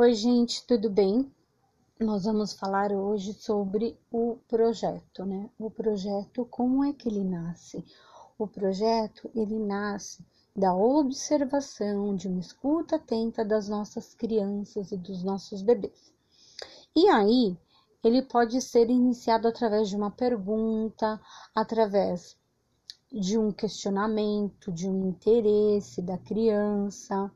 Oi, gente, tudo bem? Nós vamos falar hoje sobre o projeto, né? O projeto, como é que ele nasce? O projeto, ele nasce da observação, de uma escuta atenta das nossas crianças e dos nossos bebês. E aí, ele pode ser iniciado através de uma pergunta, através de um questionamento, de um interesse da criança,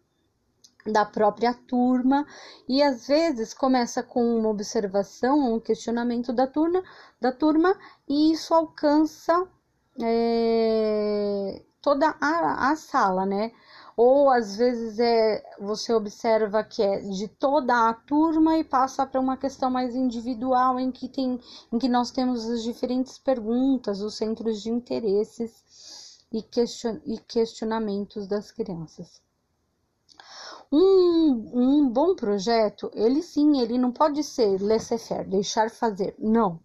da própria turma e às vezes começa com uma observação, um questionamento da turma, da turma e isso alcança é, toda a, a sala, né? Ou às vezes é você observa que é de toda a turma e passa para uma questão mais individual em que tem em que nós temos as diferentes perguntas, os centros de interesses e, question, e questionamentos das crianças. Um, um bom projeto, ele sim, ele não pode ser laissez-faire, deixar fazer. Não.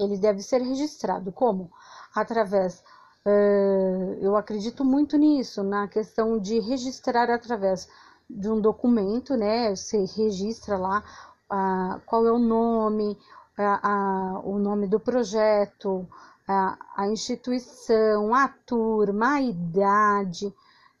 Ele deve ser registrado. Como? Através. Uh, eu acredito muito nisso, na questão de registrar através de um documento, né? Você registra lá uh, qual é o nome, uh, o nome do projeto, a instituição, a turma, a idade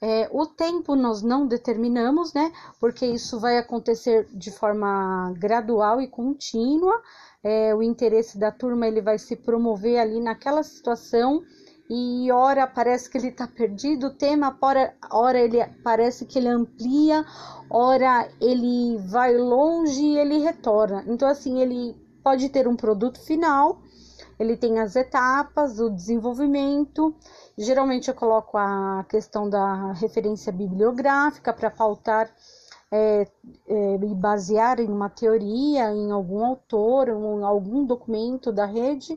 é, o tempo nós não determinamos, né? Porque isso vai acontecer de forma gradual e contínua. É, o interesse da turma ele vai se promover ali naquela situação e ora parece que ele está perdido, o tema, ora, ora ele parece que ele amplia, ora ele vai longe e ele retorna. Então, assim, ele pode ter um produto final, ele tem as etapas, o desenvolvimento. Geralmente eu coloco a questão da referência bibliográfica para pautar é, é, e basear em uma teoria, em algum autor, em algum documento da rede,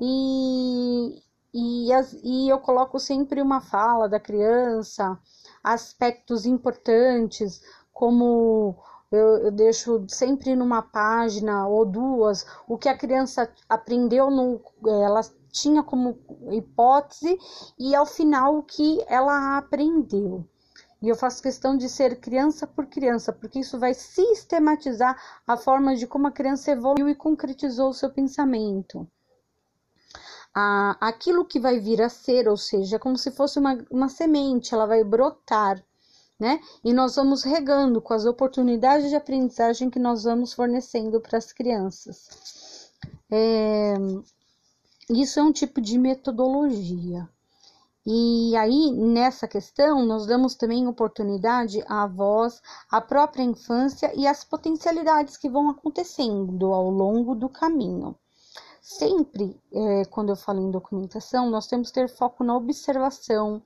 e, e, as, e eu coloco sempre uma fala da criança, aspectos importantes, como eu, eu, deixo sempre numa página ou duas o que a criança aprendeu no ela tinha como hipótese e ao final o que ela aprendeu. E eu faço questão de ser criança por criança, porque isso vai sistematizar a forma de como a criança evoluiu e concretizou o seu pensamento. Ah, aquilo que vai vir a ser, ou seja, é como se fosse uma, uma semente, ela vai brotar, né? E nós vamos regando com as oportunidades de aprendizagem que nós vamos fornecendo para as crianças. É, isso é um tipo de metodologia. E aí, nessa questão, nós damos também oportunidade à voz, à própria infância e às potencialidades que vão acontecendo ao longo do caminho. Sempre, é, quando eu falo em documentação, nós temos que ter foco na observação,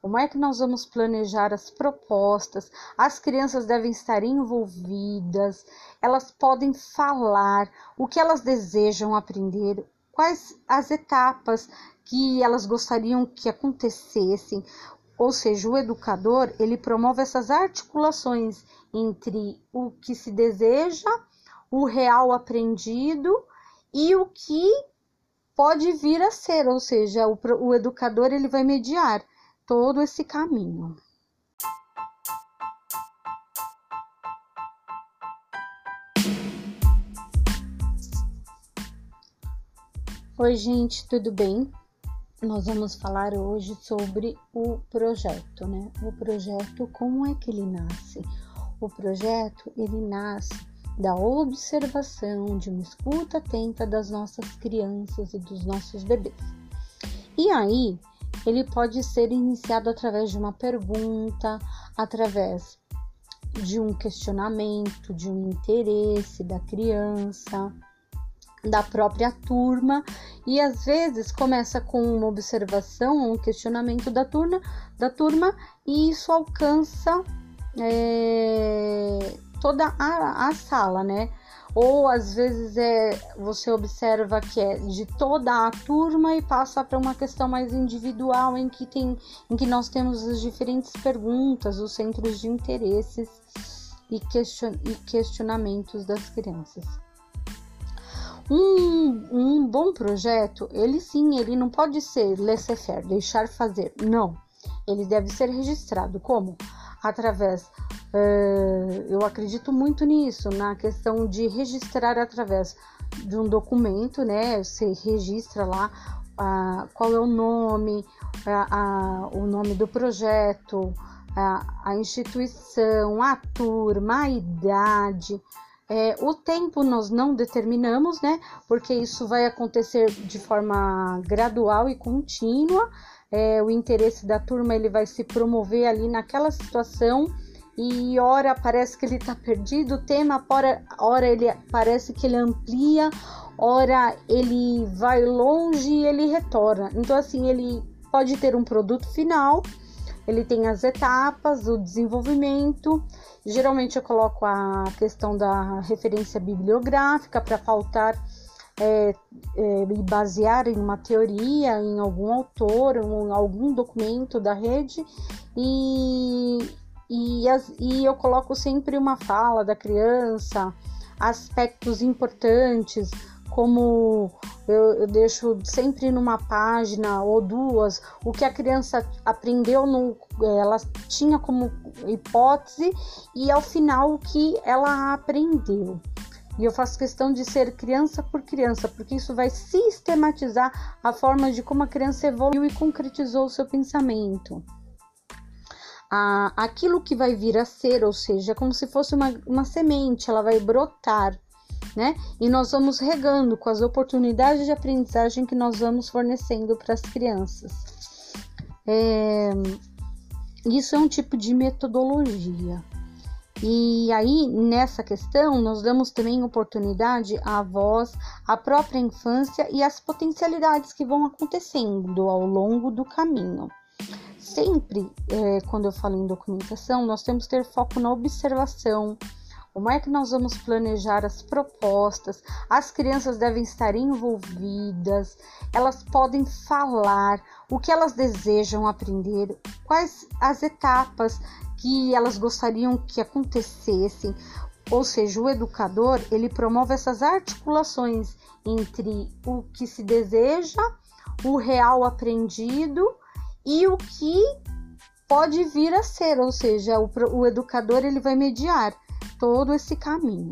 como é que nós vamos planejar as propostas? As crianças devem estar envolvidas, elas podem falar o que elas desejam aprender, quais as etapas que elas gostariam que acontecessem. Ou seja, o educador, ele promove essas articulações entre o que se deseja, o real aprendido e o que pode vir a ser, ou seja, o, o educador ele vai mediar todo esse caminho. Oi, gente, tudo bem? Nós vamos falar hoje sobre o projeto, né? O projeto, como é que ele nasce? O projeto, ele nasce da observação, de uma escuta atenta das nossas crianças e dos nossos bebês. E aí, ele pode ser iniciado através de uma pergunta, através de um questionamento, de um interesse da criança, da própria turma. E às vezes começa com uma observação, um questionamento da turma, da turma e isso alcança é, toda a, a sala, né? Ou às vezes é, você observa que é de toda a turma e passa para uma questão mais individual em que tem em que nós temos as diferentes perguntas, os centros de interesses e, question, e questionamentos das crianças. Um, um bom projeto, ele sim, ele não pode ser laissez-faire, deixar fazer. Não. Ele deve ser registrado como? Através eu acredito muito nisso, na questão de registrar através de um documento, né? Você registra lá a, qual é o nome, o nome do projeto, a, instituição, a turma, a idade. É, o tempo nós não determinamos, né? Porque isso vai acontecer de forma gradual e contínua. É, o interesse da turma ele vai se promover ali naquela situação e ora parece que ele está perdido, o tema, ora, ora ele parece que ele amplia, ora ele vai longe e ele retorna. Então, assim, ele pode ter um produto final, ele tem as etapas, o desenvolvimento. Geralmente eu coloco a questão da referência bibliográfica para faltar é, é, e basear em uma teoria, em algum autor, em algum documento da rede e e, as, e eu coloco sempre uma fala da criança, aspectos importantes, como eu, eu, deixo sempre numa página ou duas o que a criança aprendeu, no, ela tinha como hipótese e ao final o que ela aprendeu. E eu faço questão de ser criança por criança, porque isso vai sistematizar a forma de como a criança evoluiu e concretizou o seu pensamento a, aquilo que vai vir a ser, ou seja, como se fosse uma, uma semente, ela vai brotar, né? E nós vamos regando com as oportunidades de aprendizagem que nós vamos fornecendo para as crianças. É, isso é um tipo de metodologia. E aí, nessa questão, nós damos também oportunidade à voz, à própria infância e às potencialidades que vão acontecendo ao longo do caminho sempre, é, quando eu falo em documentação, nós temos que ter foco na observação. Como é que nós vamos planejar as propostas? As crianças devem estar envolvidas, elas podem falar o que elas desejam aprender, quais as etapas que elas gostariam que acontecessem. Ou seja, o educador ele promove essas articulações entre o que se deseja, o real aprendido e o que pode vir a ser, ou seja, o, o educador ele vai mediar todo esse caminho.